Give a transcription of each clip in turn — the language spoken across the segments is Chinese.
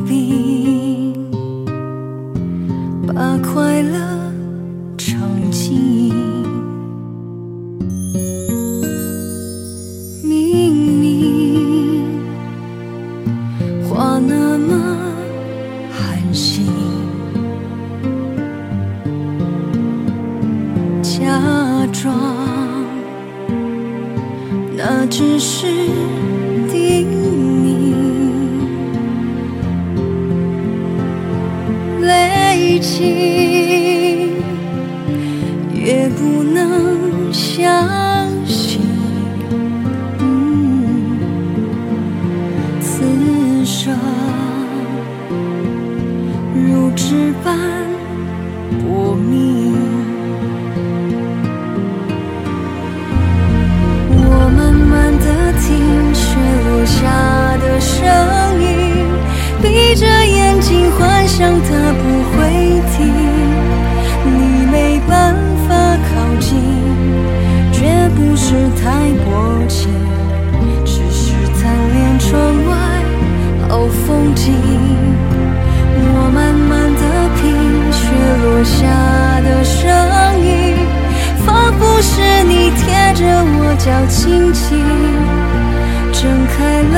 痛并把快乐尝尽，明明话那么寒心，假装那只是叮累积，越不能相信。嗯，此生如纸般薄命。我慢慢的听雪落下的声音，闭着眼睛幻想它不会太薄情，只是贪恋窗外好风景。我慢慢的品雪落下的声音，仿佛是你贴着我脚轻轻睁开了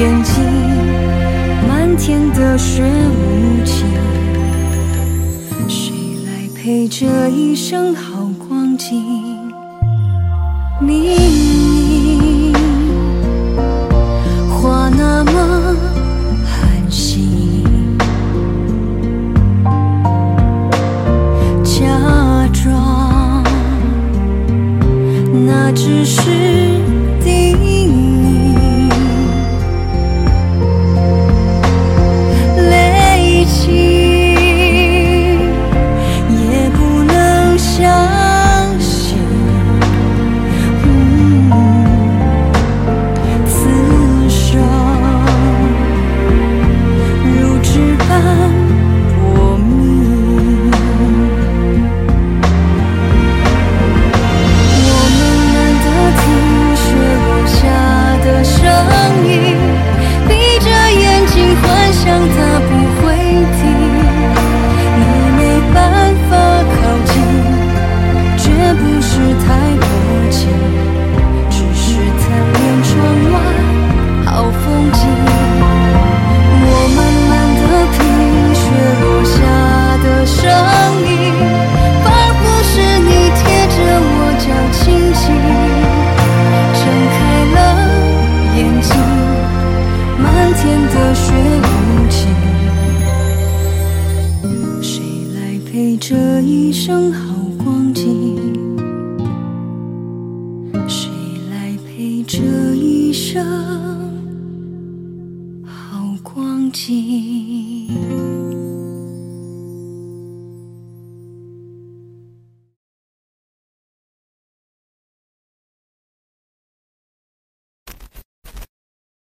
眼睛。漫天的雪无情，谁来陪这一生好光景？明明话那么寒心，假装那只是。这一生好光景，谁来陪这一生好光景？